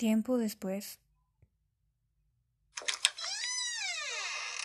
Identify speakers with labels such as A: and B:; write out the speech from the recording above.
A: Tiempo después